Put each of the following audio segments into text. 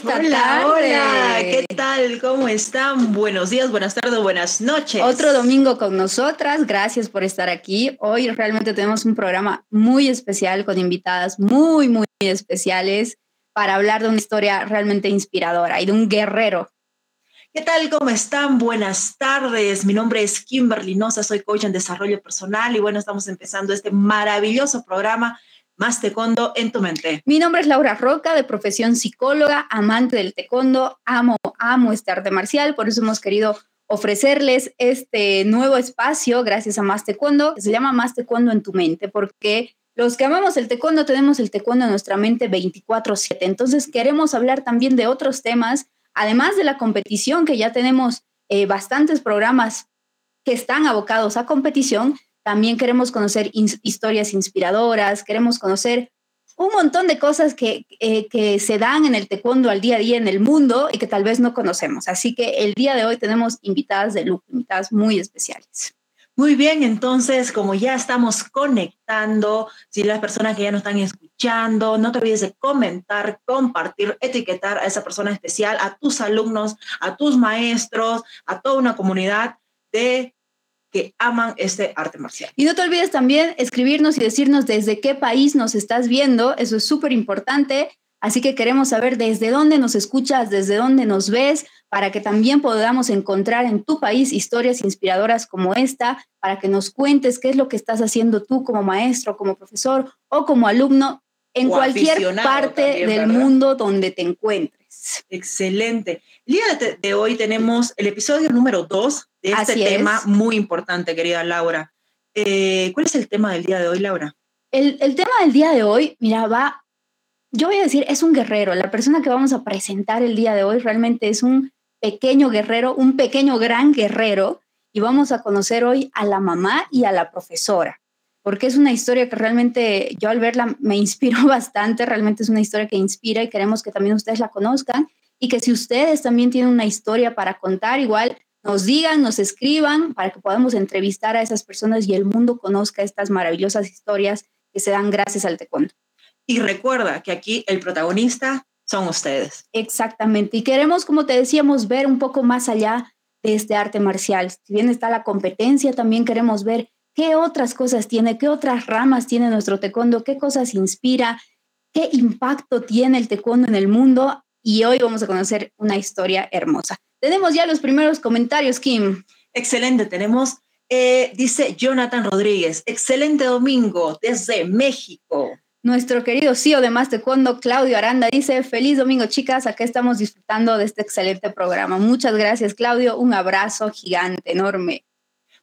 esta hola, tarde? Hola, ¿qué tal? ¿Cómo están? Buenos días, buenas tardes, buenas noches. Otro domingo con nosotras. Gracias por estar aquí. Hoy realmente tenemos un programa muy especial con invitadas muy, muy especiales para hablar de una historia realmente inspiradora y de un guerrero. ¿Qué tal? ¿Cómo están? Buenas tardes. Mi nombre es Kimberly Noza, soy coach en desarrollo personal y bueno, estamos empezando este maravilloso programa Más Taekwondo en tu mente. Mi nombre es Laura Roca, de profesión psicóloga, amante del taekwondo, amo, amo este arte marcial, por eso hemos querido ofrecerles este nuevo espacio gracias a Más Taekwondo, que se llama Más Taekwondo en tu mente, porque los que amamos el taekwondo tenemos el taekwondo en nuestra mente 24/7. Entonces queremos hablar también de otros temas, además de la competición, que ya tenemos eh, bastantes programas que están abocados a competición, también queremos conocer historias inspiradoras, queremos conocer un montón de cosas que, eh, que se dan en el taekwondo al día a día en el mundo y que tal vez no conocemos. Así que el día de hoy tenemos invitadas de lujo, invitadas muy especiales. Muy bien, entonces, como ya estamos conectando, si las personas que ya nos están escuchando, no te olvides de comentar, compartir, etiquetar a esa persona especial, a tus alumnos, a tus maestros, a toda una comunidad de que aman este arte marcial. Y no te olvides también escribirnos y decirnos desde qué país nos estás viendo, eso es súper importante. Así que queremos saber desde dónde nos escuchas, desde dónde nos ves, para que también podamos encontrar en tu país historias inspiradoras como esta, para que nos cuentes qué es lo que estás haciendo tú como maestro, como profesor o como alumno en O cualquier parte también, del ¿verdad? mundo donde te encuentres. Excelente. El día de, de hoy tenemos el episodio número dos de este Así es. tema muy importante, querida Laura. Eh, ¿Cuál es el tema del día de hoy, Laura? El, el tema del día de hoy, mira, va, yo voy a decir, es un guerrero. La persona que vamos a presentar el día de hoy realmente es un pequeño guerrero, un pequeño gran guerrero. Y vamos a conocer hoy a la mamá y a la profesora, porque es una historia que realmente yo al verla me inspiró bastante, realmente es una historia que inspira y queremos que también ustedes la conozcan y que si ustedes también tienen una historia para contar, igual nos digan, nos escriban para que podamos entrevistar a esas personas y el mundo conozca estas maravillosas historias que se dan gracias al taekwondo. Y recuerda que aquí el protagonista son ustedes. Exactamente. Y queremos, como te decíamos, ver un poco más allá de este arte marcial. Si bien está la competencia, también queremos ver qué otras cosas tiene, qué otras ramas tiene nuestro taekwondo, qué cosas inspira, qué impacto tiene el taekwondo en el mundo. Y hoy vamos a conocer una historia hermosa. Tenemos ya los primeros comentarios, Kim. Excelente, tenemos, eh, dice Jonathan Rodríguez, excelente domingo desde México. Nuestro querido CEO de Más Taekwondo, Claudio Aranda, dice, feliz domingo chicas, acá estamos disfrutando de este excelente programa. Muchas gracias Claudio, un abrazo gigante, enorme.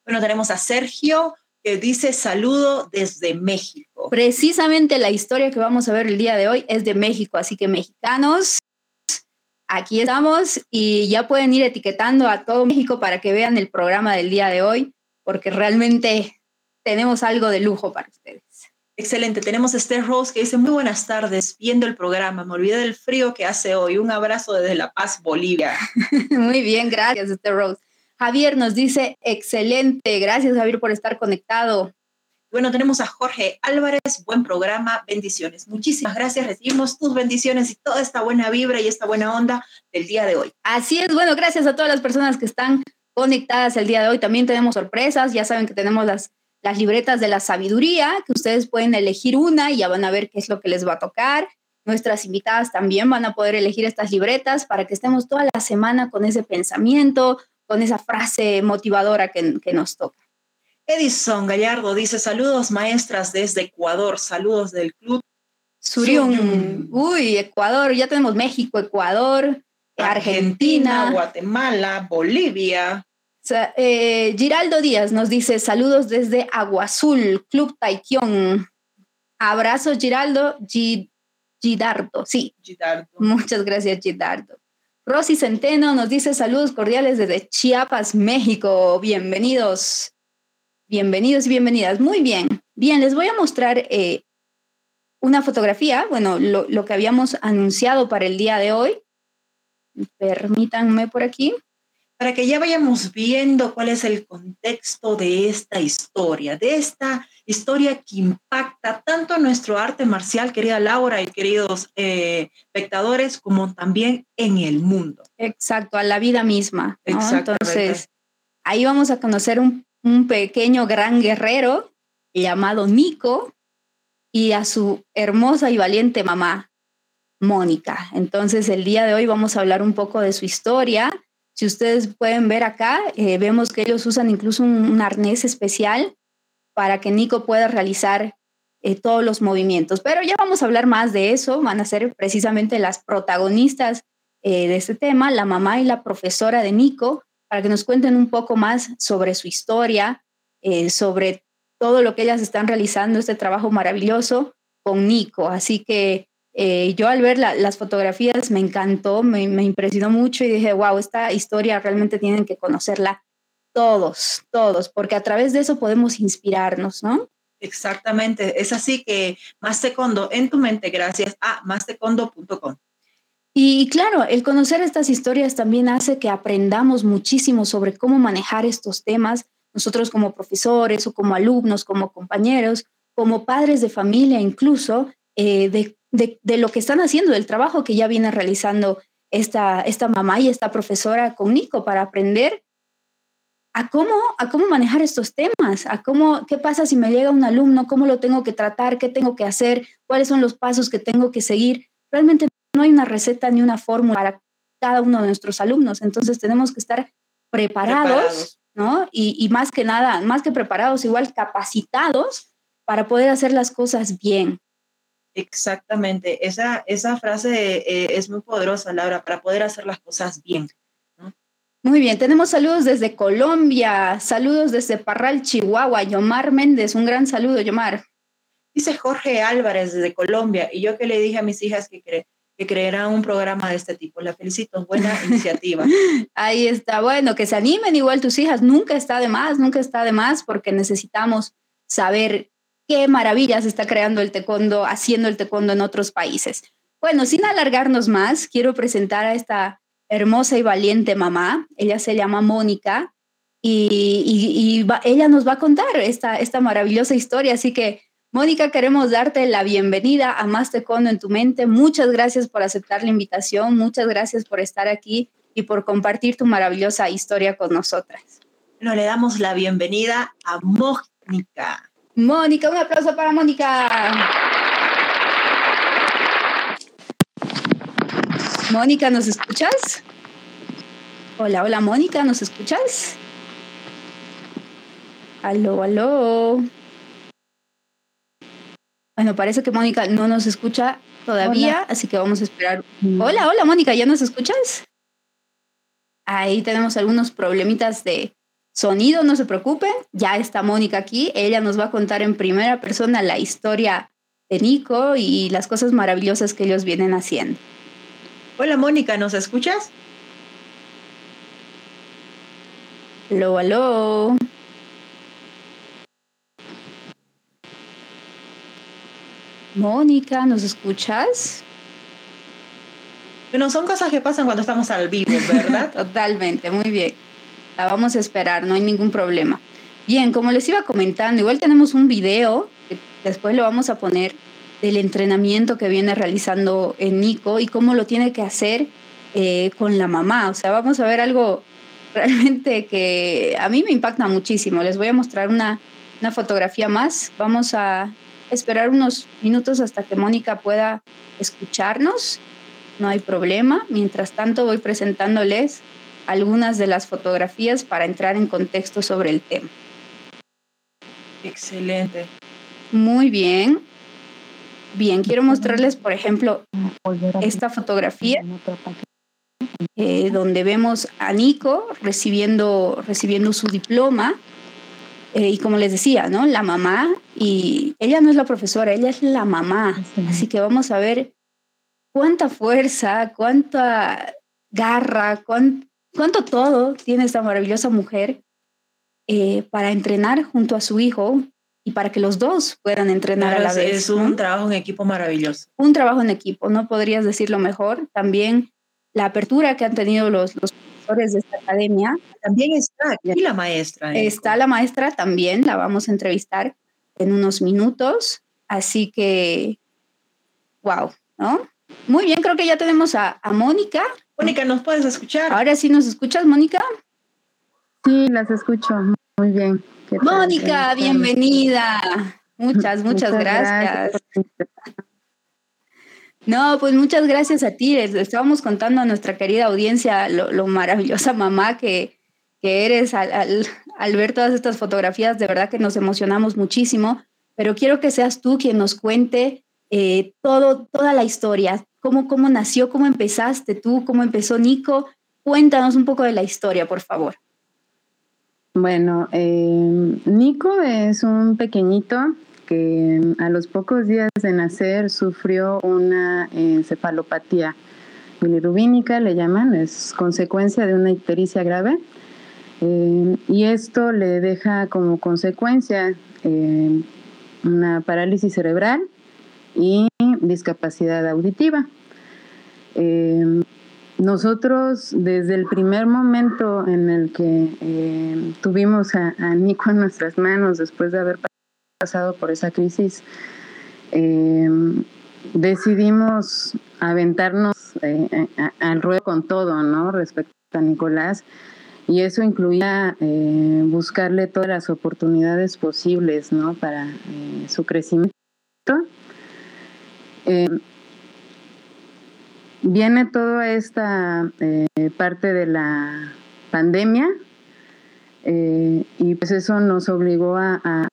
Bueno, tenemos a Sergio que dice saludo desde México. Precisamente la historia que vamos a ver el día de hoy es de México, así que mexicanos, aquí estamos y ya pueden ir etiquetando a todo México para que vean el programa del día de hoy, porque realmente tenemos algo de lujo para ustedes. Excelente, tenemos a Esther Rose que dice muy buenas tardes, viendo el programa, me olvidé del frío que hace hoy, un abrazo desde La Paz, Bolivia. Muy bien, gracias, este Rose. Javier nos dice, excelente, gracias Javier por estar conectado. Bueno, tenemos a Jorge Álvarez, buen programa, bendiciones. Muchísimas gracias, recibimos tus bendiciones y toda esta buena vibra y esta buena onda del día de hoy. Así es, bueno, gracias a todas las personas que están conectadas el día de hoy. También tenemos sorpresas, ya saben que tenemos las, las libretas de la sabiduría, que ustedes pueden elegir una y ya van a ver qué es lo que les va a tocar. Nuestras invitadas también van a poder elegir estas libretas para que estemos toda la semana con ese pensamiento, con esa frase motivadora que, que nos toca. Edison Gallardo dice saludos maestras desde Ecuador, saludos del club. Surium. Uy, Ecuador, ya tenemos México, Ecuador, Argentina. Guatemala, Bolivia. O sea, eh, Giraldo Díaz nos dice saludos desde Agua Azul, Club Taikion. Abrazos, Giraldo. Gi- Gidardo, sí. Gidardo. Muchas gracias, Gidardo. Rosy Centeno nos dice saludos cordiales desde Chiapas, México. Bienvenidos. Bienvenidos y bienvenidas. Muy bien. Bien, les voy a mostrar eh, una fotografía, bueno, lo, lo que habíamos anunciado para el día de hoy. Permítanme por aquí. Para que ya vayamos viendo cuál es el contexto de esta historia, de esta historia que impacta tanto nuestro arte marcial, querida Laura y queridos eh, espectadores, como también en el mundo. Exacto, a la vida misma. Entonces, ahí vamos a conocer un, un pequeño gran guerrero llamado Nico y a su hermosa y valiente mamá, Mónica. Entonces, el día de hoy vamos a hablar un poco de su historia. Si ustedes pueden ver acá, eh, vemos que ellos usan incluso un, arnés especial para que Nico pueda realizar eh, todos los movimientos. Pero ya vamos a hablar más de eso. Van a ser precisamente las protagonistas eh, de este tema, la mamá y la profesora de Nico, para que nos cuenten un poco más sobre su historia, sobre todo lo que ellas están realizando, este trabajo maravilloso con Nico. Así que eh, yo al ver las fotografías me encantó, me, impresionó mucho y dije, wow, esta historia realmente tienen que conocerla todos, todos, porque a través de eso podemos inspirarnos, ¿no? Exactamente, es así que más secondo en tu mente gracias a mástecondo.com. Y claro, el conocer estas historias también hace que aprendamos muchísimo sobre cómo manejar estos temas, nosotros como profesores o como alumnos, como compañeros, como padres de familia incluso, eh, de de, lo que están haciendo, del trabajo que ya viene realizando esta, esta mamá y esta profesora con Nico para aprender a cómo, a cómo manejar estos temas, a cómo, qué pasa si me llega un alumno, cómo lo tengo que tratar, qué tengo que hacer, cuáles son los pasos que tengo que seguir. Realmente no hay una receta ni una fórmula para cada uno de nuestros alumnos, entonces tenemos que estar preparados, ¿no? Y, y más que nada, más que preparados, igual capacitados para poder hacer las cosas bien. Exactamente, esa, esa frase eh, es muy poderosa, Laura, para poder hacer las cosas bien. Muy bien, tenemos saludos desde Colombia, saludos desde Parral, Chihuahua, Yomar Méndez, un gran saludo, Yomar. Dice Jorge Álvarez desde Colombia, y yo que le dije a mis hijas que, que creerán un programa de este tipo. La felicito, buena iniciativa. Ahí está, bueno, que se animen igual tus hijas, nunca está de más, nunca está de más, porque necesitamos saber qué maravillas está creando el taekwondo, haciendo el taekwondo en otros países. Bueno, sin alargarnos más, quiero presentar a esta hermosa y valiente mamá. Ella se llama Mónica y, ella nos va a contar esta, esta maravillosa historia. Así que, Mónica, queremos darte la bienvenida a Más Taekwondo en tu mente. Muchas gracias por aceptar la invitación, muchas gracias por estar aquí y por compartir tu maravillosa historia con nosotras. Bueno, le damos la bienvenida a Mónica. Mónica, un aplauso para Mónica. Mónica, ¿nos escuchas? Hola, hola Mónica, ¿nos escuchas? Aló, aló. Bueno, parece que Mónica no nos escucha todavía, así que vamos a esperar. Hola, hola Mónica, ¿ya nos escuchas? Ahí tenemos algunos problemitas de, Sonido, no se preocupe, ya está Mónica aquí, ella nos va a contar en primera persona la historia de Nico y las cosas maravillosas que ellos vienen haciendo. Hola Mónica, ¿nos escuchas? Aló, aló. Mónica, ¿nos escuchas? Bueno, son cosas que pasan cuando estamos al vivo, ¿verdad? Totalmente, muy bien la vamos a esperar, no hay ningún problema. Bien, como les iba comentando, igual tenemos un video, que después lo vamos a poner, del entrenamiento que viene realizando en Nico y cómo lo tiene que hacer eh, con la mamá. O sea, vamos a ver algo realmente que a mí me impacta muchísimo. Les voy a mostrar una, una fotografía más. Vamos a esperar unos minutos hasta que Mónica pueda escucharnos. No hay problema. Mientras tanto, voy presentándoles algunas de las fotografías para entrar en contexto sobre el tema. Excelente. Muy bien. Bien, quiero mostrarles, por ejemplo, esta fotografía eh, donde vemos a Nico recibiendo, recibiendo su diploma. Eh, y como les decía, ¿no? La mamá, y ella no es la profesora, ella es la mamá. Así que vamos a ver cuánta fuerza, cuánta garra, cuánto cuánto todo tiene esta maravillosa mujer eh, para entrenar junto a su hijo y para que los dos puedan entrenar a la vez. Es un trabajo en equipo maravilloso. Un trabajo en equipo, no podrías decirlo mejor. También la apertura que han tenido los, los profesores de esta academia. También está aquí la maestra. Está la maestra también, la vamos a entrevistar. en unos minutos. Así que, wow, ¿no? Muy bien, creo que ya tenemos a, a Mónica. Mónica, ¿nos puedes escuchar? Ahora sí nos escuchas, Mónica. Sí, las escucho muy bien. Mónica, bienvenida. Muchas, muchas, gracias. No, pues muchas gracias a ti. Estábamos contando a nuestra querida audiencia lo, maravillosa mamá que, que eres al, al, ver todas estas fotografías. De verdad que nos emocionamos muchísimo, pero quiero que seas tú quien nos cuente eh, todo, toda la historia, cómo, cómo nació, cómo empezaste tú, cómo empezó Nico. Cuéntanos un poco de la historia, por favor. Bueno, eh, Nico es un pequeñito que a los pocos días de nacer sufrió una encefalopatía bilirrubínica, le llaman, es consecuencia de una ictericia grave. Eh, y esto le deja como consecuencia eh, una parálisis cerebral y discapacidad auditiva. Eh, nosotros desde el primer momento en el que eh, tuvimos a, Nico en nuestras manos después de haber pasado por esa crisis, eh, decidimos aventarnos al ruedo con todo, ¿no? Respecto a Nicolás. Y eso incluía buscarle todas las oportunidades posibles, ¿no? Para su crecimiento viene toda esta eh, parte de la pandemia eh, y pues eso nos obligó a,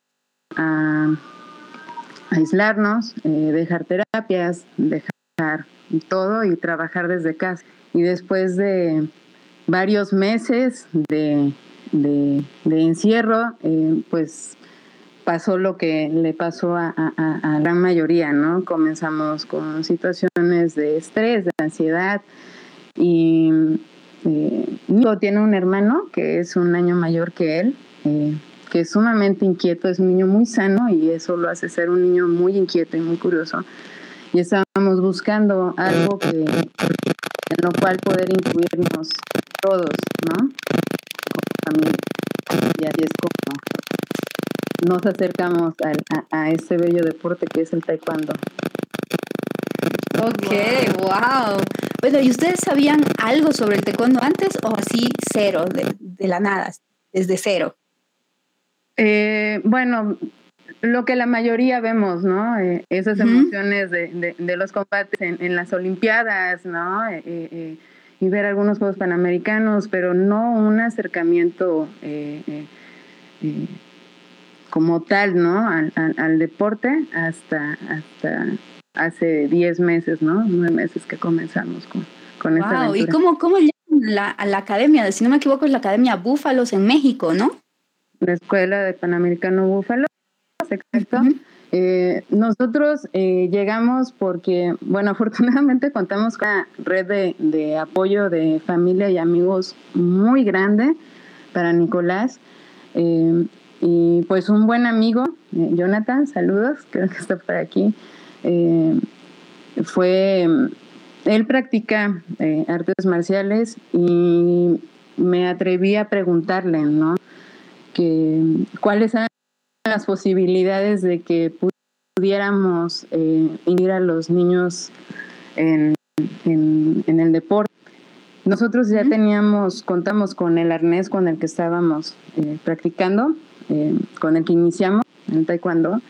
aislarnos, eh, dejar terapias, dejar todo y trabajar desde casa. Y después de varios meses de, de encierro, pues pasó lo que le pasó a, la gran mayoría, ¿no? Comenzamos con situaciones de estrés, de ansiedad y eh, tiene un hermano que es un año mayor que él, eh, que es sumamente inquieto, es un niño muy sano y eso lo hace ser un niño muy inquieto y muy curioso. Y estábamos buscando algo que, en lo cual poder incluirnos todos, ¿no? Como familia. Y así es como nos acercamos a, a, ese bello deporte que es el taekwondo. Ok, wow. Bueno, ¿y ustedes sabían algo sobre el taekwondo antes o así cero, de, la nada, desde cero? Eh, bueno, lo que la mayoría vemos, ¿no? Eh, esas emociones de, de, los combates en, las Olimpiadas, ¿no? Eh, y ver algunos Juegos Panamericanos, pero no un acercamiento como tal, ¿no? Al, al, deporte hasta, hasta hace 10 meses, ¿no? 9 meses que comenzamos con, con wow. aventura. ¿Y cómo, cómo llaman la, a la academia? Si no me equivoco, es la Academia Búfalos en México, ¿no? La Escuela de Panamericano Búfalos, exacto. eh, nosotros eh, llegamos porque, bueno, afortunadamente contamos con una red de, de apoyo de familia y amigos muy grande para Nicolás. Eh, y pues un buen amigo, eh, Jonathan, saludos, creo que está por aquí, eh, fue, él practica eh, artes marciales y me atreví a preguntarle, ¿no? Que, ¿Cuáles eran las posibilidades de que pudiéramos ir a los niños en, en el deporte? Nosotros ya teníamos, contamos con el arnés con el que estábamos practicando eh, con el que iniciamos en taekwondo,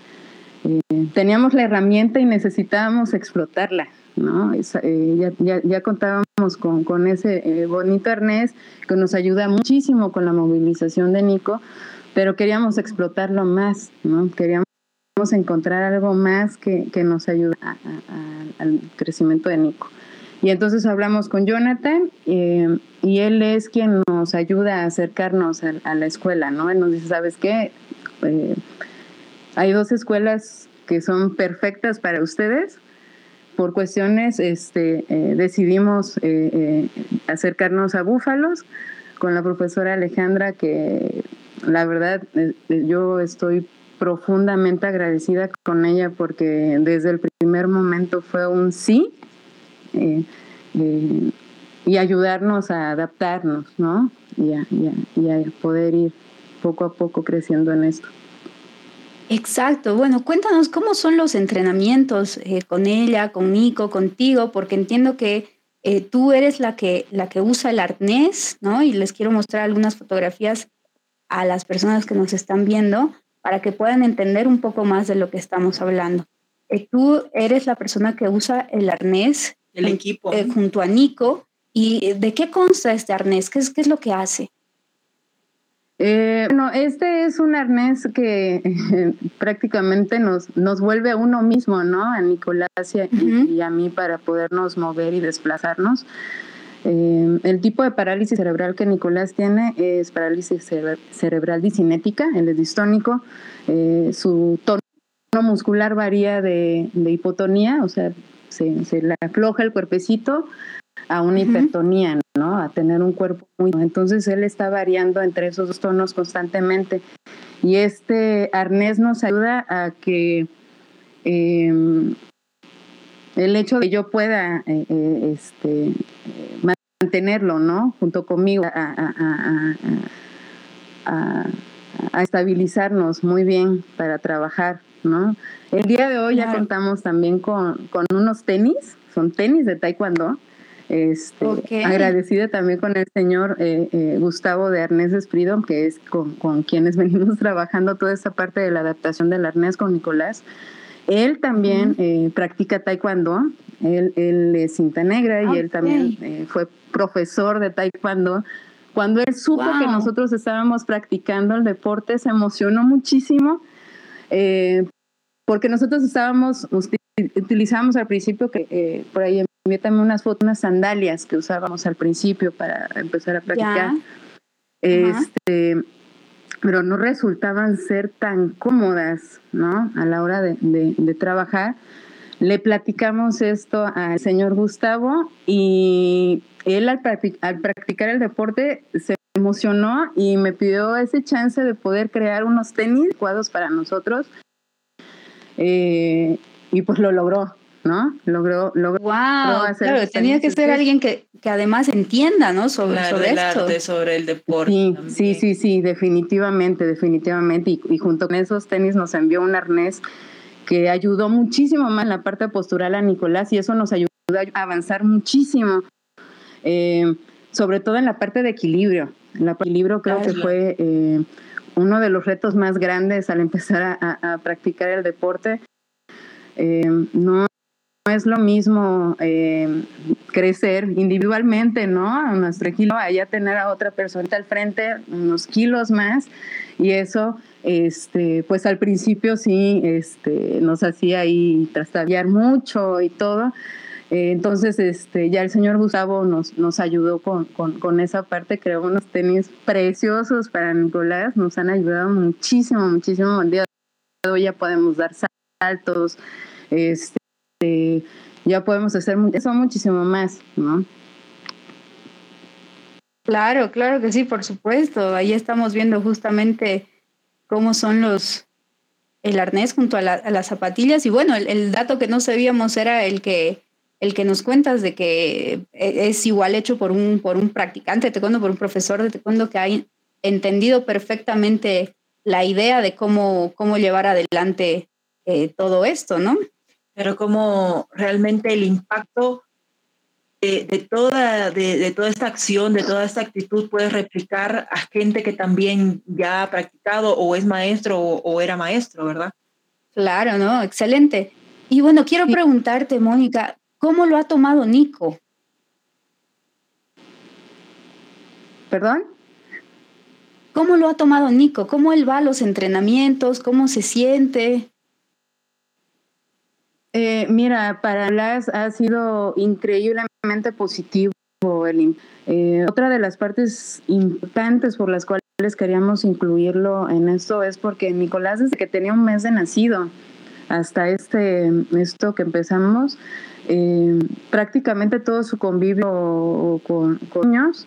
eh, teníamos la herramienta y necesitábamos explotarla, ¿no? Eh, ya, contábamos con, con ese bonito arnés que nos ayuda muchísimo con la movilización de Nico, pero queríamos explotarlo más, ¿no? Queríamos encontrar algo más que, que nos ayude al crecimiento de Nico. Y entonces hablamos con Jonathan eh, y él es quien nos ayuda a acercarnos a, la escuela, ¿no? Él nos dice, ¿sabes qué? Eh, hay dos escuelas que son perfectas para ustedes. Por cuestiones, este, eh, decidimos acercarnos a Búfalos con la profesora Alejandra, que la verdad yo estoy profundamente agradecida con ella porque desde el primer momento fue un sí eh, eh, y ayudarnos a adaptarnos, ¿no? Y a, poder ir poco a poco creciendo en esto. Exacto. Bueno, cuéntanos cómo son los entrenamientos eh, con ella, con Nico, contigo, porque entiendo que eh, tú eres la que, la que usa el arnés, ¿no? Y les quiero mostrar algunas fotografías a las personas que nos están viendo para que puedan entender un poco más de lo que estamos hablando. Eh, tú eres la persona que usa el arnés. El equipo. junto a Nico. ¿Y de qué consta este arnés? ¿Qué es, qué es lo que hace? Eh, bueno, este es un arnés que prácticamente nos, nos vuelve a uno mismo, ¿no? A Nicolás y, a mí para podernos mover y desplazarnos. Eh, el tipo de parálisis cerebral que Nicolás tiene es parálisis cerebral disinética, el es distónico. Eh, su tono muscular varía de, hipotonía, o sea, se, se le afloja el cuerpecito a una hipertonía, ¿no? A tener un cuerpo muy... Entonces él está variando entre esos dos tonos constantemente. Y este arnés nos ayuda a que em, el hecho de que yo pueda eh, eh, este, mantenerlo, ¿no? Junto conmigo, a, estabilizarnos muy bien para trabajar, ¿no? El día de hoy ya contamos también con, con unos tenis, son tenis de taekwondo, este, Agradecida también con el señor eh, eh, Gustavo de Arnés Freedom, que es con, quienes venimos trabajando toda esta parte de la adaptación del arnés con Nicolás. Él también eh, practica taekwondo, él, él, es cinta negra y él también fue profesor de taekwondo. Cuando él supo que nosotros estábamos practicando el deporte, se emocionó muchísimo porque nosotros estábamos, utilizamos al principio que por ahí envié también unas fotos, unas sandalias que usábamos al principio para empezar a practicar. Este, pero no resultaban ser tan cómodas, ¿no? A la hora de, trabajar. Le platicamos esto al señor Gustavo y él al, practicar el deporte se emocionó y me pidió ese chance de poder crear unos tenis adecuados para nosotros. Eh, y pues lo logró, ¿no? Logró, logró, wow, claro, tenía que ser alguien que, que, además entienda, ¿no? Sobre, sobre el esto. Arte, sobre el deporte. Sí, sí, sí, sí, definitivamente, definitivamente. Y, y, junto con esos tenis nos envió un arnés que ayudó muchísimo más en la parte postural a Nicolás y eso nos ayudó a avanzar muchísimo, eh, sobre todo en la parte de equilibrio. El equilibrio creo que fue eh, uno de los retos más grandes al empezar a, a practicar el deporte. Eh, no no es lo mismo eh, crecer individualmente, ¿no? nuestro kilo, allá tener a otra persona al frente, unos kilos más, y eso, este, pues al principio sí, este, nos hacía ahí trastabillar mucho y todo. Eh, entonces, este, ya el señor Gustavo nos, nos ayudó con, con, esa parte, creó unos tenis preciosos para Nicolás, nos han ayudado muchísimo, muchísimo. El día de hoy ya podemos dar saltos, este, ya podemos hacer eso muchísimo más, ¿no? Claro, claro que sí, por supuesto. Ahí estamos viendo justamente cómo son los el arnés junto a, las zapatillas y bueno, el, dato que no sabíamos era el que el que nos cuentas de que e, es igual hecho por un por un practicante de taekwondo, por un profesor de taekwondo que ha entendido perfectamente la idea de cómo cómo llevar adelante eh, todo esto, ¿no? pero como realmente el impacto de, toda, de, toda esta acción, de toda esta actitud puede replicar a gente que también ya ha practicado o es maestro o, era maestro, ¿verdad? Claro, ¿no? Excelente. Y bueno, quiero preguntarte, Mónica, ¿cómo lo ha tomado Nico? ¿Perdón? ¿Cómo lo ha tomado Nico? ¿Cómo él va a los entrenamientos? ¿Cómo se siente? Eh, mira, para las ha sido increíblemente positivo. El, eh, otra de las partes importantes por las cuales queríamos incluirlo en esto es porque Nicolás desde que tenía un mes de nacido hasta este esto que empezamos, eh, prácticamente todo su convivio con, niños,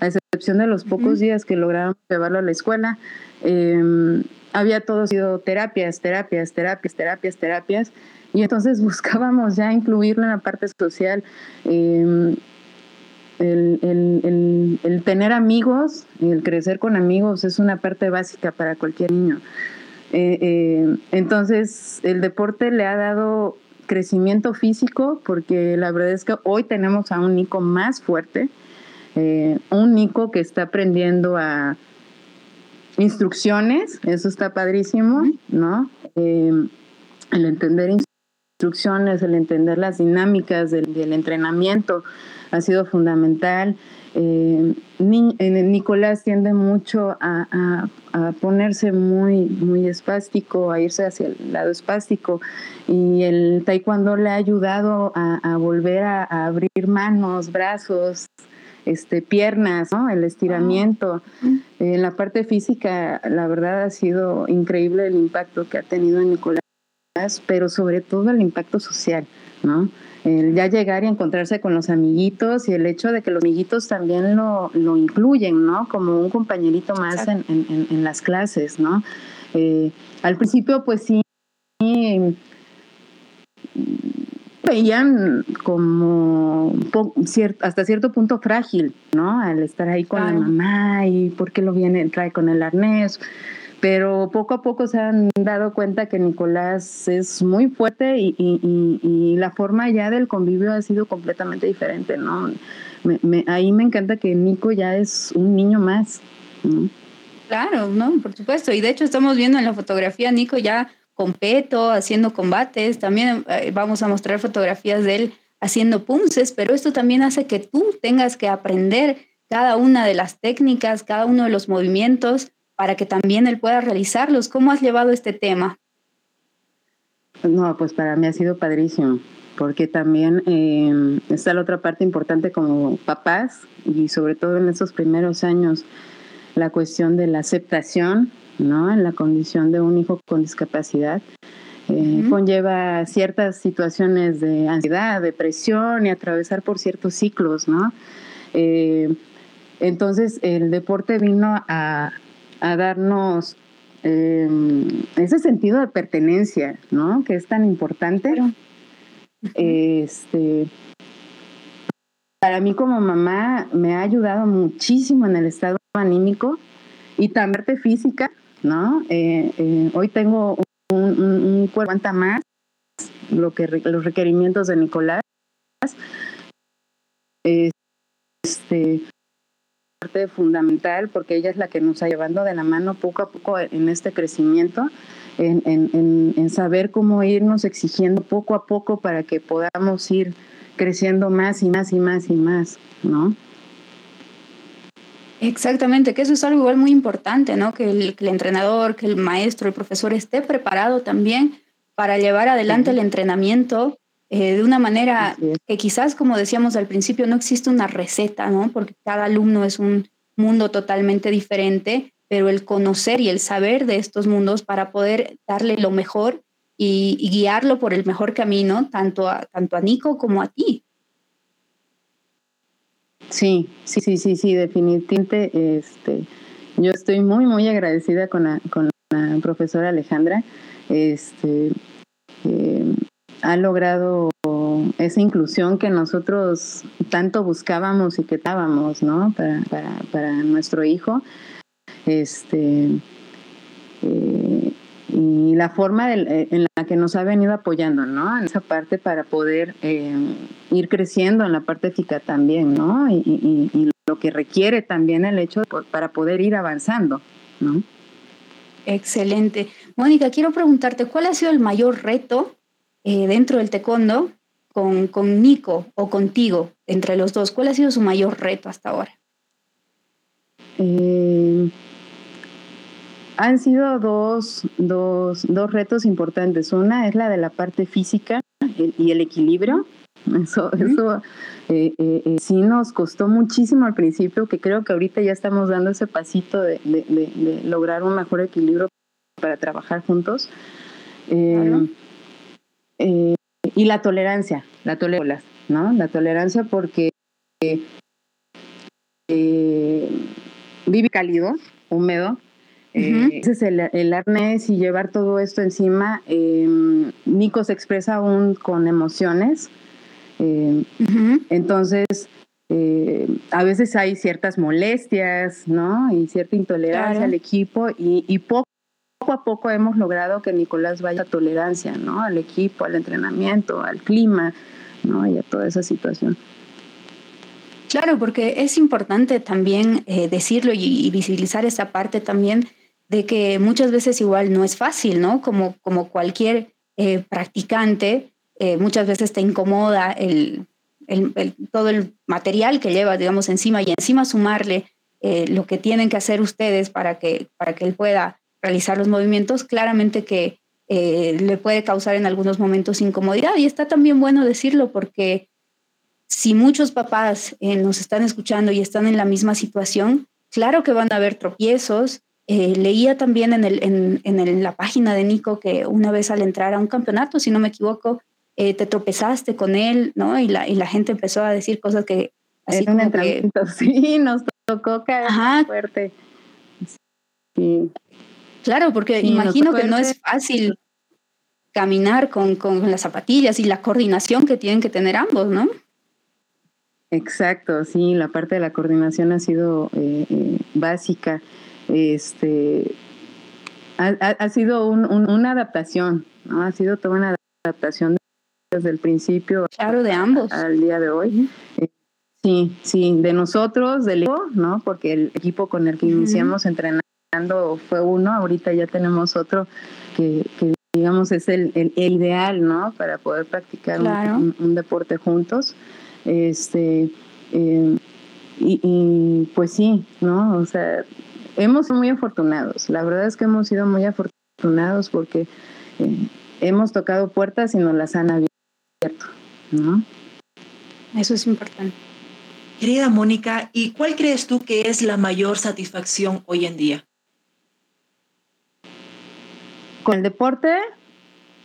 a excepción de los pocos días que logramos llevarlo a la escuela, había todo sido terapias, terapias, terapias, terapias, terapias. Y entonces buscábamos ya incluirlo en la parte social. Em, el, tener amigos, el crecer con amigos es una parte básica para cualquier niño. Entonces, el deporte le ha dado crecimiento físico porque la verdad es que hoy tenemos a un Nico más fuerte, un Nico que está aprendiendo a instrucciones, eso está padrísimo, ¿no? el entender instrucciones, el entender las dinámicas del, entrenamiento ha sido fundamental. Eh, Nicolás tiende mucho a, ponerse muy, muy espástico, a irse hacia el lado espástico y el taekwondo le ha ayudado a, volver a, abrir manos, brazos, este, piernas, ¿no? el estiramiento. En la parte física, la verdad ha sido increíble el impacto que ha tenido en Nicolás pero sobre todo el impacto social, ¿no? El ya llegar y encontrarse con los amiguitos y el hecho de que los amiguitos también lo, lo incluyen, ¿no? Como un compañerito más en, en, en, las clases, ¿no? Eh, al principio, pues sí, veían como hasta cierto punto frágil, ¿no? Al estar ahí con la mamá y por qué lo viene, trae con el arnés pero poco a poco se han dado cuenta que Nicolás es muy fuerte y, la forma ya del convivio ha sido completamente diferente, ¿no? ahí me encanta que Nico ya es un niño más. Claro, ¿no? Por supuesto. Y de hecho estamos viendo en la fotografía Nico ya con peto, haciendo combates. También eh, vamos a mostrar fotografías de él haciendo punces, pero esto también hace que tú tengas que aprender cada una de las técnicas, cada uno de los movimientos para que también él pueda realizarlos. ¿Cómo has llevado este tema? No, pues para mí ha sido padrísimo, porque también eh, está la otra parte importante como papás y sobre todo en estos primeros años, la cuestión de la aceptación, ¿no? En la condición de un hijo con discapacidad. Eh, conlleva ciertas situaciones de ansiedad, depresión y atravesar por ciertos ciclos, ¿no? Eh, entonces el deporte vino a, a darnos em, ese sentido de pertenencia, ¿no? Que es tan importante. Este, para mí como mamá me ha ayudado muchísimo en el estado anímico y también física, ¿no? Eh, eh, hoy tengo un, un, cuerpo más lo que los requerimientos de Nicolás. Este, parte fundamental porque ella es la que nos ha llevando de la mano poco a poco en este crecimiento, en, en, en, saber cómo irnos exigiendo poco a poco para que podamos ir creciendo más y más y más y más, ¿no? Exactamente, que eso es algo igual muy importante, ¿no? Que el, que el entrenador, que el maestro, el profesor esté preparado también para llevar adelante el entrenamiento eh, de una manera que quizás, como decíamos al principio, no existe una receta, ¿no? Porque cada alumno es un mundo totalmente diferente, pero el conocer y el saber de estos mundos para poder darle lo mejor y, guiarlo por el mejor camino, tanto a, tanto a Nico como a ti. Sí, sí, sí, sí, sí, definitivamente. Este, yo estoy muy, muy agradecida con la, con la profesora Alejandra. Este, eh, ha logrado esa inclusión que nosotros tanto buscábamos y que dábamos, ¿no? Para, para, para nuestro hijo. Este, eh, y la forma eh, en la que nos ha venido apoyando, ¿no? En esa parte para poder eh, ir creciendo en la parte física también, ¿no? Y, y, lo que requiere también el hecho para poder ir avanzando, ¿no? Excelente. Mónica, quiero preguntarte, ¿cuál ha sido el mayor reto eh, dentro del taekwondo con, con Nico o contigo, entre los dos? ¿Cuál ha sido su mayor reto hasta ahora? Eh, han sido dos, dos, dos, retos importantes. Una es la de la parte física y el equilibrio. Eso, eso eh, sí nos costó muchísimo al principio, que creo que ahorita ya estamos dando ese pasito de, de, lograr un mejor equilibrio para trabajar juntos. Eh, y la tolerancia, la tolerancia, ¿no? La tolerancia porque eh, vive cálido, húmedo. Eh, ese es el, arnés y llevar todo esto encima. Nico se expresa aún con emociones. Entonces, a veces hay ciertas molestias, ¿no? Y cierta intolerancia al equipo y, y poco poco a poco hemos logrado que Nicolás vaya a tolerancia, ¿no? Al equipo, al entrenamiento, al clima, ¿no? Y a toda esa situación. Claro, porque es importante también eh, decirlo y, visibilizar esa parte también de que muchas veces igual no es fácil, ¿no? Como, como cualquier eh, practicante, eh, muchas veces te incomoda el, todo el material que lleva, digamos, encima y encima sumarle lo que tienen que hacer ustedes para que, para que él pueda realizar los movimientos, claramente que le puede causar en algunos momentos incomodidad. Y está también bueno decirlo porque si muchos papás eh, nos están escuchando y están en la misma situación, claro que van a haber tropiezos. Eh, leía también en, el, en, la página de Nico que una vez al entrar a un campeonato, si no me equivoco, eh, te tropezaste con él, ¿no? Y la, y la gente empezó a decir cosas que... Así como que, sí, nos tocó caer fuerte. Sí. Claro, porque imagino que no es fácil caminar con, con las zapatillas y la coordinación que tienen que tener ambos, ¿no? Exacto, sí, la parte de la coordinación ha sido eh, eh, básica. Este, ha, sido una adaptación, ¿no? Ha sido toda una adaptación desde el principio. Claro, de ambos. Al día de hoy. Eh, sí, sí, de nosotros, del equipo, ¿no? Porque el equipo con el que iniciamos entrenando fue uno, ahorita ya tenemos otro que, digamos es el, el, ideal, ¿no? Para poder practicar un deporte juntos. Este, eh, y, pues sí, ¿no? O sea, hemos sido muy afortunados. La verdad es que hemos sido muy afortunados porque eh, hemos tocado puertas y nos las han abierto, ¿no? Eso es importante. Querida Mónica, ¿y cuál crees tú que es la mayor satisfacción hoy en día? Con el deporte,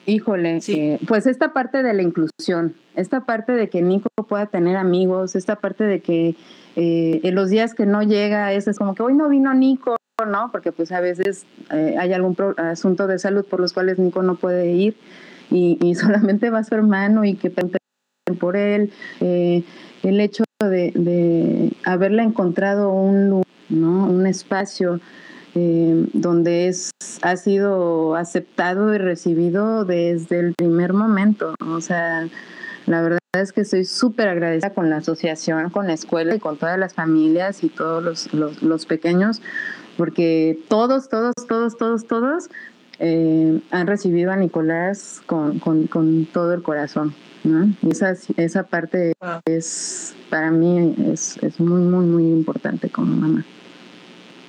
Híjole, eh, pues esta parte de la inclusión, esta parte de que Nico pueda tener amigos, esta parte de que eh, en los días que no llega, es, es como que hoy no vino Nico, ¿no? Porque pues a veces eh, hay algún asunto de salud por los cuales Nico no puede ir y, solamente va su hermano y que pregunten por él. el hecho de, de haberle encontrado un ¿no? Un espacio eh, donde es, ha sido aceptado y recibido desde el primer momento. O sea, la verdad es que estoy súper agradecida con la asociación, con la escuela y con todas las familias y todos los, los, pequeños, porque todos, todos, todos, todos, todos eh, han recibido a Nicolás con, con, con todo el corazón. ¿no? Y esa, esa parte es, para mí, es, es muy, muy, muy importante como mamá.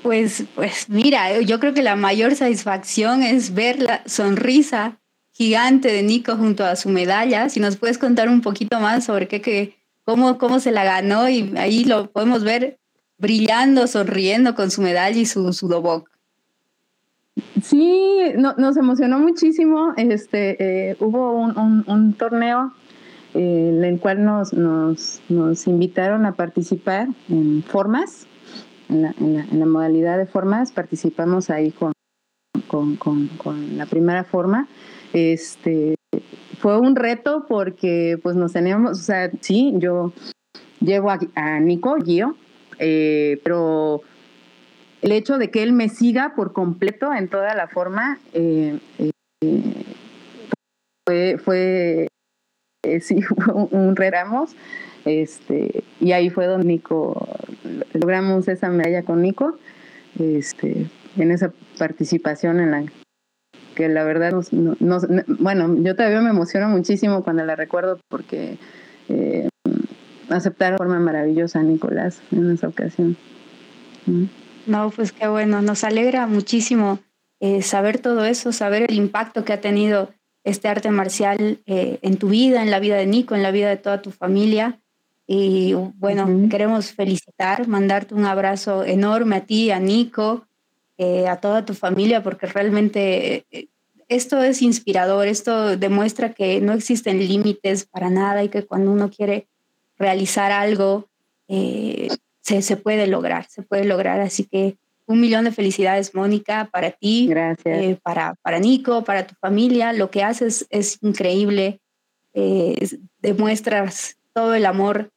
Pues, pues mira, yo creo que la mayor satisfacción es ver la sonrisa gigante de Nico junto a su medalla. Si nos puedes contar un poquito más sobre qué, cómo, cómo se la ganó y ahí lo podemos ver brillando, sonriendo con su medalla y su, su. Sí, nos emocionó muchísimo. Este, eh, hubo un, torneo eh, en el cual nos, nos, nos invitaron a participar en formas en la, modalidad de formas, participamos ahí con, con, la primera forma. Este, fue un reto porque pues nos teníamos, o sea, sí, yo llevo a, Nico, Gio, eh, pero el hecho de que él me siga por completo en toda la forma eh, eh, fue, fue sí, un, un. Este, y ahí fue donde Nico, logramos esa medalla con Nico, este, en esa participación en la que la verdad nos, bueno, yo todavía me emociono muchísimo cuando la recuerdo porque eh, aceptaron de forma maravillosa a Nicolás en esa ocasión. No, pues qué bueno, nos alegra muchísimo eh, saber todo eso, saber el impacto que ha tenido este arte marcial eh, en tu vida, en la vida de Nico, en la vida de toda tu familia. Y bueno, queremos felicitar, mandarte un abrazo enorme a ti, a Nico, eh, a toda tu familia, porque realmente eh, esto es inspirador, esto demuestra que no existen límites para nada y que cuando uno quiere realizar algo, eh, se, se, puede lograr, se puede lograr. Así que un millón de felicidades, Mónica, para ti, Gracias. para, para Nico, para tu familia. Lo que haces es increíble, demuestras todo el amor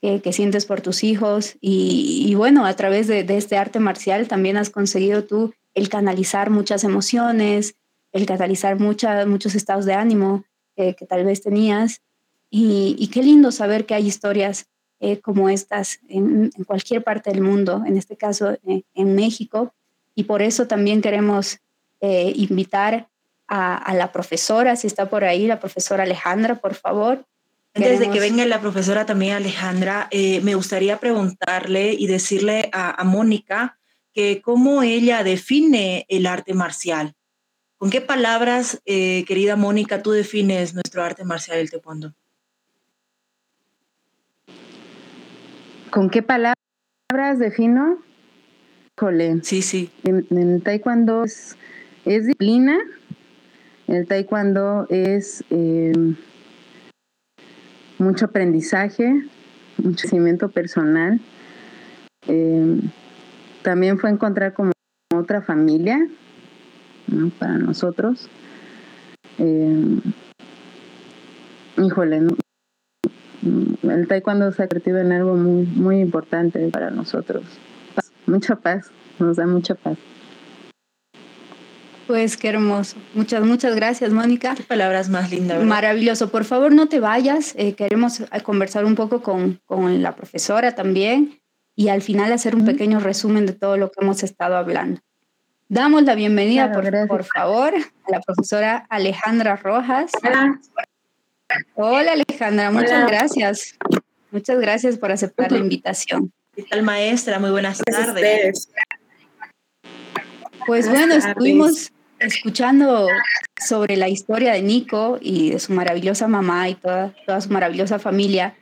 que, sientes por tus hijos y, bueno, a través de, este arte marcial también has conseguido tú el canalizar muchas emociones, el canalizar muchos estados de ánimo que tal vez tenías. Y, qué lindo saber que hay historias eh, como estas en, cualquier parte del mundo, en este caso eh, en México. Y por eso también queremos eh, invitar a, la profesora, si está por ahí, la profesora Alejandra, por favor. Antes de que venga la profesora también Alejandra, me gustaría preguntarle y decirle a, a Mónica que cómo ella define el arte marcial. ¿Con qué palabras, querida Mónica, tú defines nuestro arte marcial, el taekwondo? ¿Con qué palabras defino? Jole. Sí, sí. En, el taekwondo es, disciplina, el taekwondo es eh, mucho aprendizaje, mucho crecimiento personal. Eh, también fue encontrar como otra familia para nosotros. Eh, híjole, no, el taekwondo se ha convertido en algo muy, muy importante para nosotros. Mucha paz, nos da mucha paz. Pues qué hermoso. Muchas, muchas gracias, Mónica. Qué palabras más lindas. Maravilloso. Por favor, no te vayas. Eh, queremos eh, conversar un poco con, con, la profesora también y al final hacer un pequeño resumen de todo lo que hemos estado hablando. Damos la bienvenida, por, por, favor, a la profesora Alejandra Rojas. Hola. Hola Alejandra, muchas gracias. Muchas gracias por aceptar la invitación. ¿Qué tal maestra? Muy buenas tardes. Pues bueno, estuvimos escuchando sobre la historia de Nico y de su maravillosa mamá y toda, toda su maravillosa familia.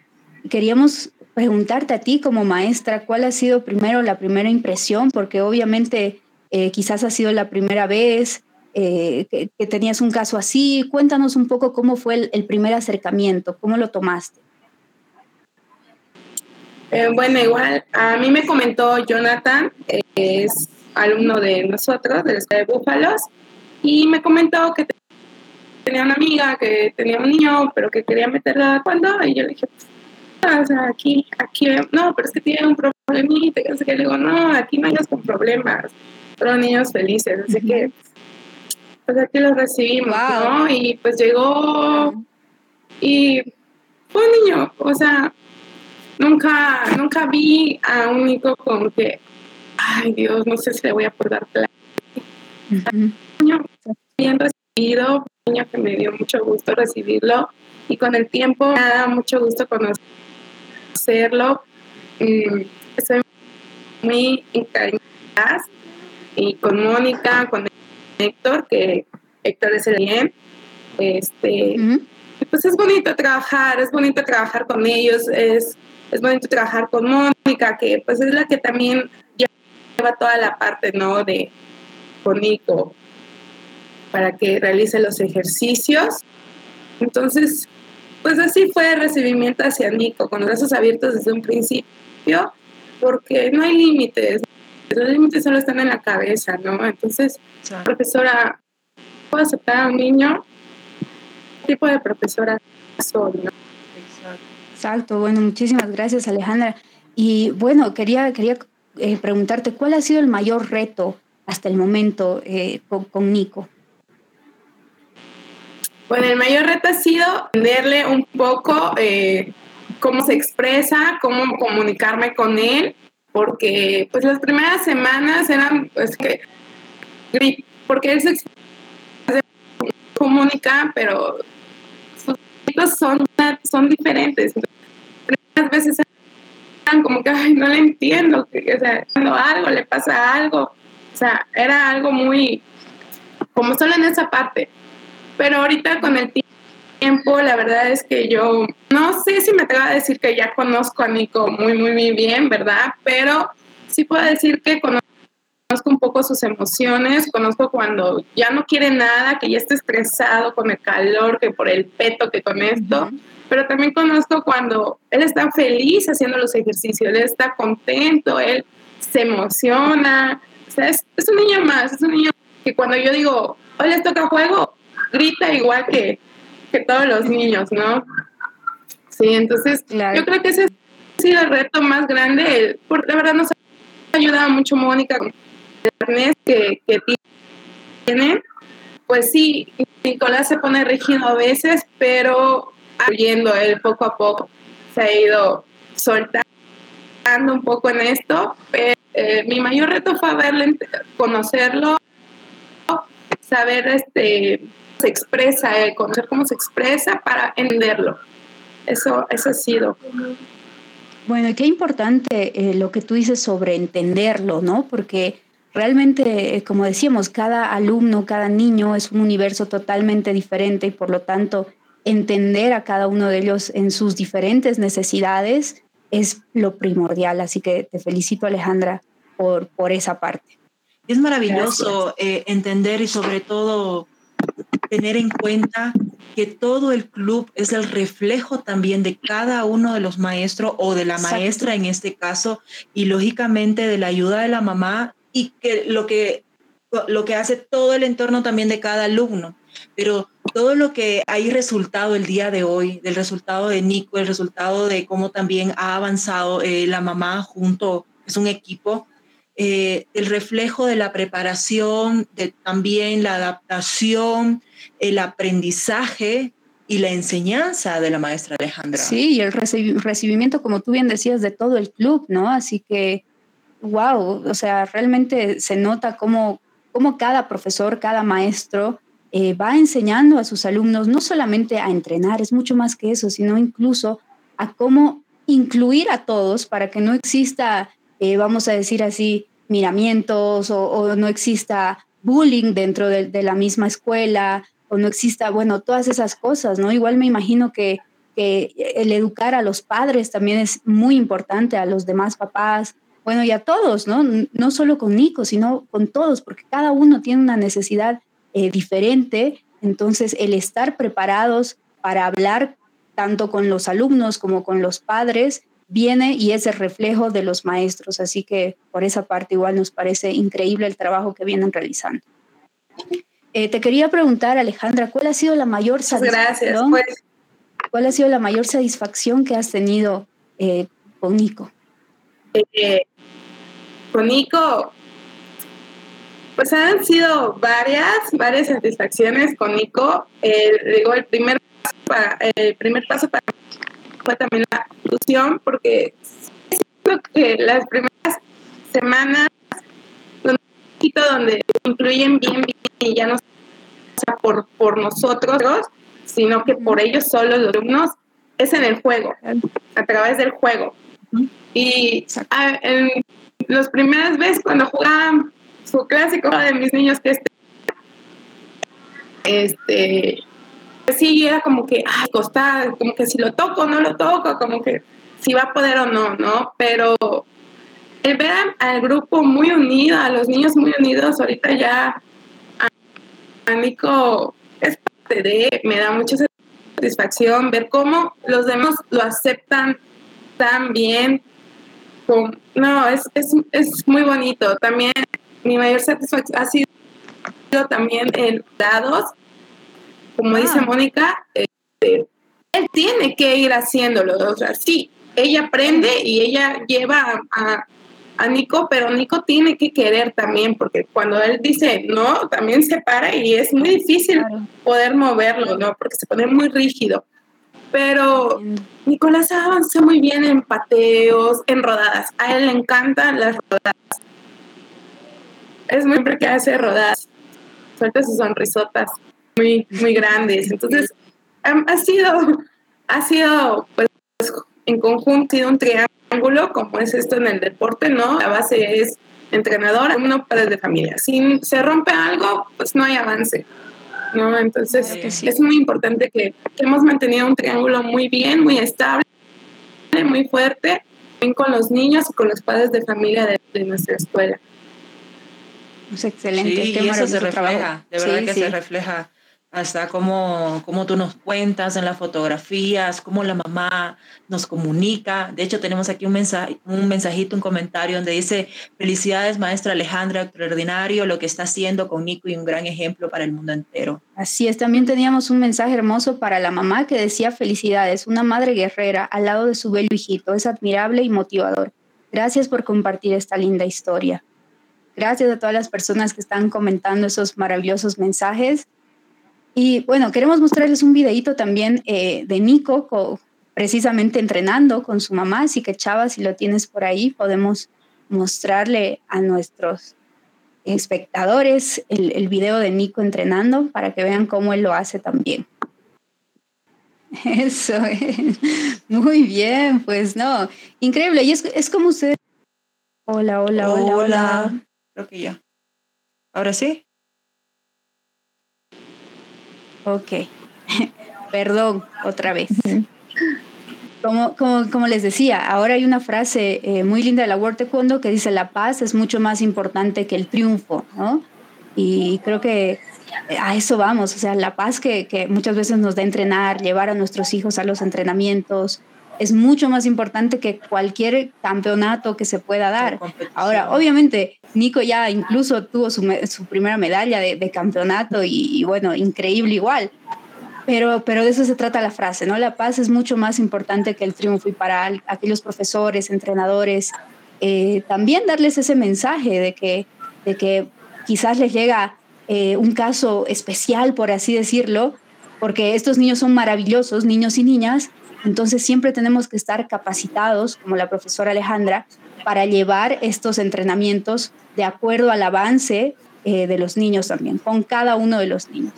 Queríamos preguntarte a ti como maestra, ¿cuál ha sido primero la primera impresión? Porque obviamente eh, quizás ha sido la primera vez, eh, que, tenías un caso así. Cuéntanos un poco cómo fue el, primer acercamiento, cómo lo tomaste. Eh, bueno, igual, a mí me comentó Jonathan, es alumno de nosotros, de la Escuela de Búfalos, y me comentó que tenía una amiga que tenía un niño, pero que quería meterla cuando, y yo le dije, ah, o sea, aquí, aquí, no, pero es que tiene un problemita, que le digo, no, aquí no hay con problemas, pero niños felices, así que pues aquí lo recibimos, ¿no? Y pues llegó y fue un niño, o sea, nunca, nunca vi a un hijo con que, ay Dios, no sé si le voy a poder dar plata. Un bien recibido, un que me dio mucho gusto recibirlo y con el tiempo me da mucho gusto conocerlo. Mm, estoy muy encariñada y con Mónica, con Héctor, que Héctor es el bien. Este, Pues es bonito trabajar, es bonito trabajar con ellos, es, es bonito trabajar con Mónica, que pues es la que también lleva toda la parte, ¿no? De con Nico, para que realice los ejercicios. Entonces, pues así fue el recibimiento hacia Nico, con los brazos abiertos desde un principio, porque no hay límites, los límites solo están en la cabeza, ¿no? Entonces, profesora, ¿puedo aceptar a un niño? ¿Qué tipo de profesora soy, no? Exacto. bueno, muchísimas gracias Alejandra. Y bueno, quería, quería eh, preguntarte, ¿cuál ha sido el mayor reto hasta el momento eh, con, Nico? Bueno, el mayor reto ha sido entenderle un poco eh, cómo se expresa, cómo comunicarme con él porque pues las primeras semanas eran pues que porque él se comunica pero sus gritos son, son diferentes. Primeras veces eran como que no le entiendo o sea cuando algo le pasa algo o sea era algo muy como solo en esa parte pero ahorita con el tiempo la verdad es que yo no sé si me atrevo a decir que ya conozco a Nico muy, muy, muy bien, ¿verdad? Pero sí puedo decir que conozco un poco sus emociones, conozco cuando ya no quiere nada, que ya está estresado con el calor, que por el peto, que con esto, pero también conozco cuando él está feliz haciendo los ejercicios, él está contento, él se emociona, o sea, es, es un niño más, es un niño que cuando yo digo, hoy les toca juego, grita igual que, que todos los niños, ¿no? Sí, entonces yo creo que ese ha sido el reto más grande. Por, la verdad nos ha ayudado mucho Mónica que, que tiene, pues sí, Nicolás se pone rígido a veces, pero yendo él poco a poco se ha ido soltando un poco en esto. Eh, mi mayor reto fue verle, conocerlo, saber este se expresa, conocer cómo se expresa para entenderlo. Eso, eso ha sido. Bueno, qué importante eh, lo que tú dices sobre entenderlo, ¿no? Porque realmente, eh, como decíamos, cada alumno, cada niño es un universo totalmente diferente y por lo tanto entender a cada uno de ellos en sus diferentes necesidades es lo primordial. Así que te felicito, Alejandra, por, por esa parte. Es maravilloso eh, entender y sobre todo tener en cuenta que todo el club es el reflejo también de cada uno de los maestros o de la maestra en este caso y lógicamente de la ayuda de la mamá y que lo que lo que hace todo el entorno también de cada alumno. Pero todo lo que hay resultado el día de hoy, del resultado de Nico, el resultado de cómo también ha avanzado eh, la mamá junto, es un equipo, eh, el reflejo de la preparación, de también la adaptación, el aprendizaje y la enseñanza de la maestra Alejandra. Sí, y el recibimiento, como tú bien decías, de todo el club, ¿no? Así que, wow, o sea, realmente se nota cómo, cómo cada profesor, cada maestro eh, va enseñando a sus alumnos no solamente a entrenar, es mucho más que eso, sino incluso a cómo incluir a todos para que no exista, eh, vamos a decir así, miramientos o, no exista bullying dentro de, la misma escuela o no exista, bueno, todas esas cosas, ¿no? Igual me imagino que, el educar a los padres también es muy importante, a los demás papás, bueno, y a todos, ¿no? No solo con Nico, sino con todos, porque cada uno tiene una necesidad eh, diferente, entonces el estar preparados para hablar tanto con los alumnos como con los padres viene y es el reflejo de los maestros, así que por esa parte igual nos parece increíble el trabajo que vienen realizando. Eh, te quería preguntar, Alejandra, ¿cuál ha sido la mayor satisfacción? Pues. ¿Cuál ha sido la mayor satisfacción que has tenido eh, con Nico? Eh, con Nico, pues han sido varias, varias satisfacciones con Nico. digo, el primer paso para, el primer paso para fue también la inclusión, porque siento que las primeras semanas donde incluyen bien, bien y ya no sea por, por nosotros, sino que por ellos solos, los alumnos, es en el juego, a través del juego. Y en las primeras veces cuando jugaban su clásico de mis niños, que este, este, sí era como que, ay, costaba, como que si lo toco, no lo toco, como que si va a poder o no, ¿no? Pero el ver al grupo muy unido, a los niños muy unidos, ahorita ya a, Nico es parte de, me da mucha satisfacción ver cómo los demás lo aceptan tan bien. no, es, es, es muy bonito. También mi mayor satisfacción ha sido también en dados, como dice ah. Mónica, este, él tiene que ir haciéndolo. O sea, sí, ella aprende y ella lleva a, a Nico, pero Nico tiene que querer también, porque cuando él dice no, también se para y es muy difícil poder moverlo, ¿no? Porque se pone muy rígido. Pero Nicolás avanza muy bien en pateos, en rodadas. A él le encantan las rodadas. Es muy que hace rodadas. Suelta sus sonrisotas muy, muy grandes. Entonces, ha sido, ha sido, pues, en conjunto, sido un triángulo, como es esto en el deporte, ¿no? La base es entrenador, uno padres de familia. Si se rompe algo, pues no hay avance. ¿no? Entonces, es muy importante que, hemos mantenido un triángulo muy bien, muy estable, muy fuerte, bien con los niños y con los padres de familia de, nuestra escuela. Es excelente. Sí, y eso se refleja, de verdad que se refleja hasta cómo, cómo tú nos cuentas en las fotografías, cómo la mamá nos comunica. De hecho, tenemos aquí un, mensaje, un mensajito, un comentario donde dice, felicidades maestra Alejandra, extraordinario lo que está haciendo con Nico y un gran ejemplo para el mundo entero. Así es, también teníamos un mensaje hermoso para la mamá que decía, felicidades, una madre guerrera al lado de su bello hijito, es admirable y motivador. Gracias por compartir esta linda historia. Gracias a todas las personas que están comentando esos maravillosos mensajes. Y bueno, queremos mostrarles un videito también eh, de Nico, precisamente entrenando con su mamá. Así que, Chava, si lo tienes por ahí, podemos mostrarle a nuestros espectadores el, el video de Nico entrenando para que vean cómo él lo hace también. Eso es. Muy bien, pues no. Increíble. Y es, es como usted. Hola, hola, hola, hola. Creo que ya. ¿Ahora sí? Ok. Perdón, otra vez. Como, como, como, les decía, ahora hay una frase eh, muy linda de la World Taekwondo que dice la paz es mucho más importante que el triunfo, ¿no? Y creo que a eso vamos, o sea, la paz que, que, muchas veces nos da entrenar, llevar a nuestros hijos a los entrenamientos, es mucho más importante que cualquier campeonato que se pueda dar. Ahora, obviamente, Nico ya incluso tuvo su, su primera medalla de, de campeonato y, y, bueno, increíble igual. Pero, pero de eso se trata la frase, ¿no? La paz es mucho más importante que el triunfo y para aquellos profesores, entrenadores, eh, también darles ese mensaje de que, de que quizás les llega eh, un caso especial, por así decirlo, porque estos niños son maravillosos, niños y niñas, entonces siempre tenemos que estar capacitados, como la profesora Alejandra, para llevar estos entrenamientos de acuerdo al avance eh, de los niños también, con cada uno de los niños.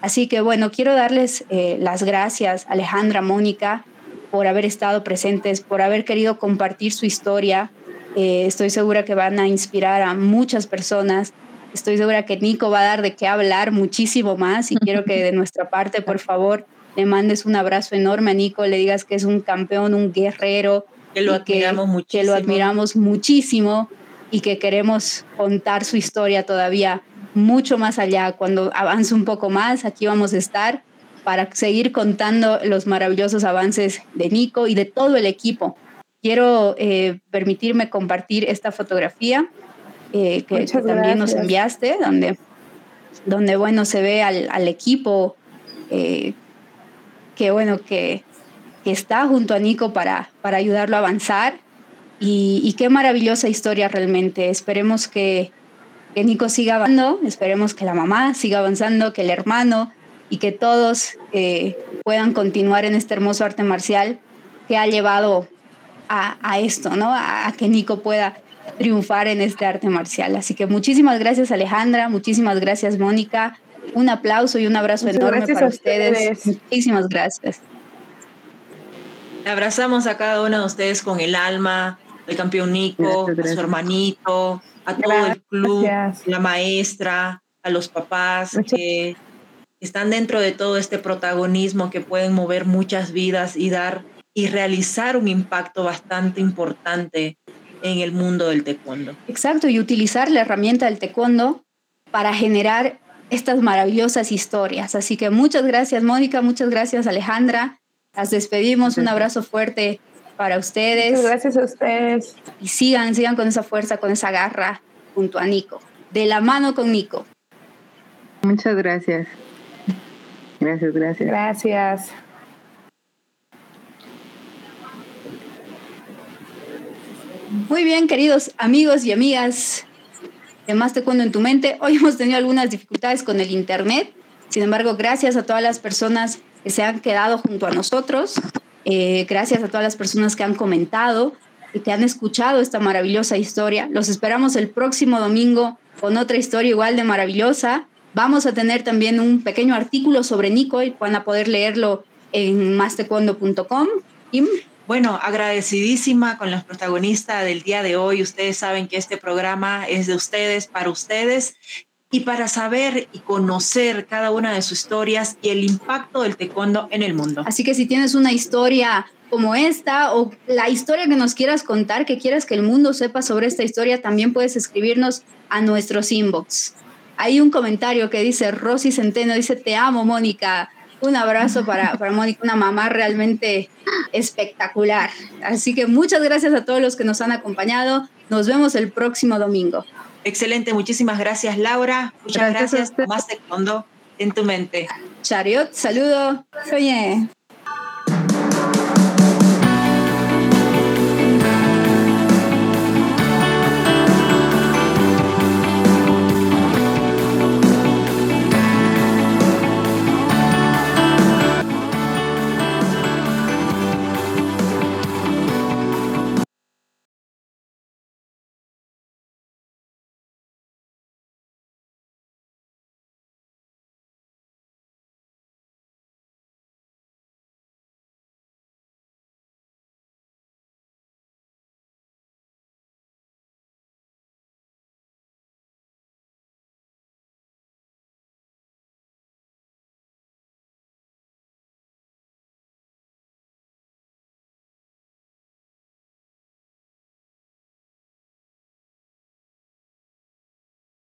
Así que bueno, quiero darles eh, las gracias, Alejandra, Mónica, por haber estado presentes, por haber querido compartir su historia. Eh, estoy segura que van a inspirar a muchas personas Estoy segura que Nico va a dar de qué hablar muchísimo más y quiero que de nuestra parte, por favor, le mandes un abrazo enorme a Nico, le digas que es un campeón, un guerrero. Que lo admiramos muchísimo. Que lo admiramos muchísimo y que queremos contar su historia todavía mucho más allá. Cuando avance un poco más, aquí vamos a estar para seguir contando los maravillosos avances de Nico y de todo el equipo. Quiero eh, permitirme compartir esta fotografía eh, que, también nos enviaste, donde, donde bueno, se ve al, al equipo eh, que bueno, que, está junto a Nico para, para ayudarlo a avanzar. Y, qué maravillosa historia realmente. Esperemos que, que Nico siga avanzando, esperemos que la mamá siga avanzando, que el hermano y que todos eh, puedan continuar en este hermoso arte marcial que ha llevado a, a esto, ¿no? A, que Nico pueda triunfar en este arte marcial. Así que muchísimas gracias Alejandra, muchísimas gracias Mónica, un aplauso y un abrazo Muchas enorme para ustedes. ustedes. Muchísimas gracias. Abrazamos a cada uno de ustedes con el alma, el campeón Nico, gracias, gracias. a su hermanito, a todo gracias. el club, la maestra, a los papás Muchas. que están dentro de todo este protagonismo que pueden mover muchas vidas y dar y realizar un impacto bastante importante en el mundo del taekwondo. Exacto, y utilizar la herramienta del taekwondo para generar estas maravillosas historias. Así que muchas gracias, Mónica, muchas gracias, Alejandra. Las despedimos, un abrazo fuerte para ustedes. Muchas gracias a ustedes. Y sigan, sigan con esa fuerza, con esa garra junto a Nico. De la mano con Nico. Muchas gracias. Gracias, gracias. Gracias. Muy bien, queridos amigos y amigas de Más Taekwondo en tu mente. Hoy hemos tenido algunas dificultades con el Internet. Sin embargo, gracias a todas las personas que se han quedado junto a nosotros. Eh, gracias a todas las personas que han comentado y que han escuchado esta maravillosa historia. Los esperamos el próximo domingo con otra historia igual de maravillosa. Vamos a tener también un pequeño artículo sobre Nico y van a poder leerlo en mastecuondo.com. Bueno, agradecidísima con los protagonistas del día de hoy. Ustedes saben que este programa es de ustedes, para ustedes, y para saber y conocer cada una de sus historias y el impacto del taekwondo en el mundo. Así que si tienes una historia como esta o la historia que nos quieras contar, que quieras que el mundo sepa sobre esta historia, también puedes escribirnos a nuestros inbox. Hay un comentario que dice Rosy Centeno, dice, te amo, Mónica un abrazo para, para Mónica, una mamá realmente espectacular. Así que muchas gracias a todos los que nos han acompañado. Nos vemos el próximo domingo. Excelente, muchísimas gracias Laura. Muchas gracias, gracias más de fondo en tu mente. Chariot, saludo. Oye.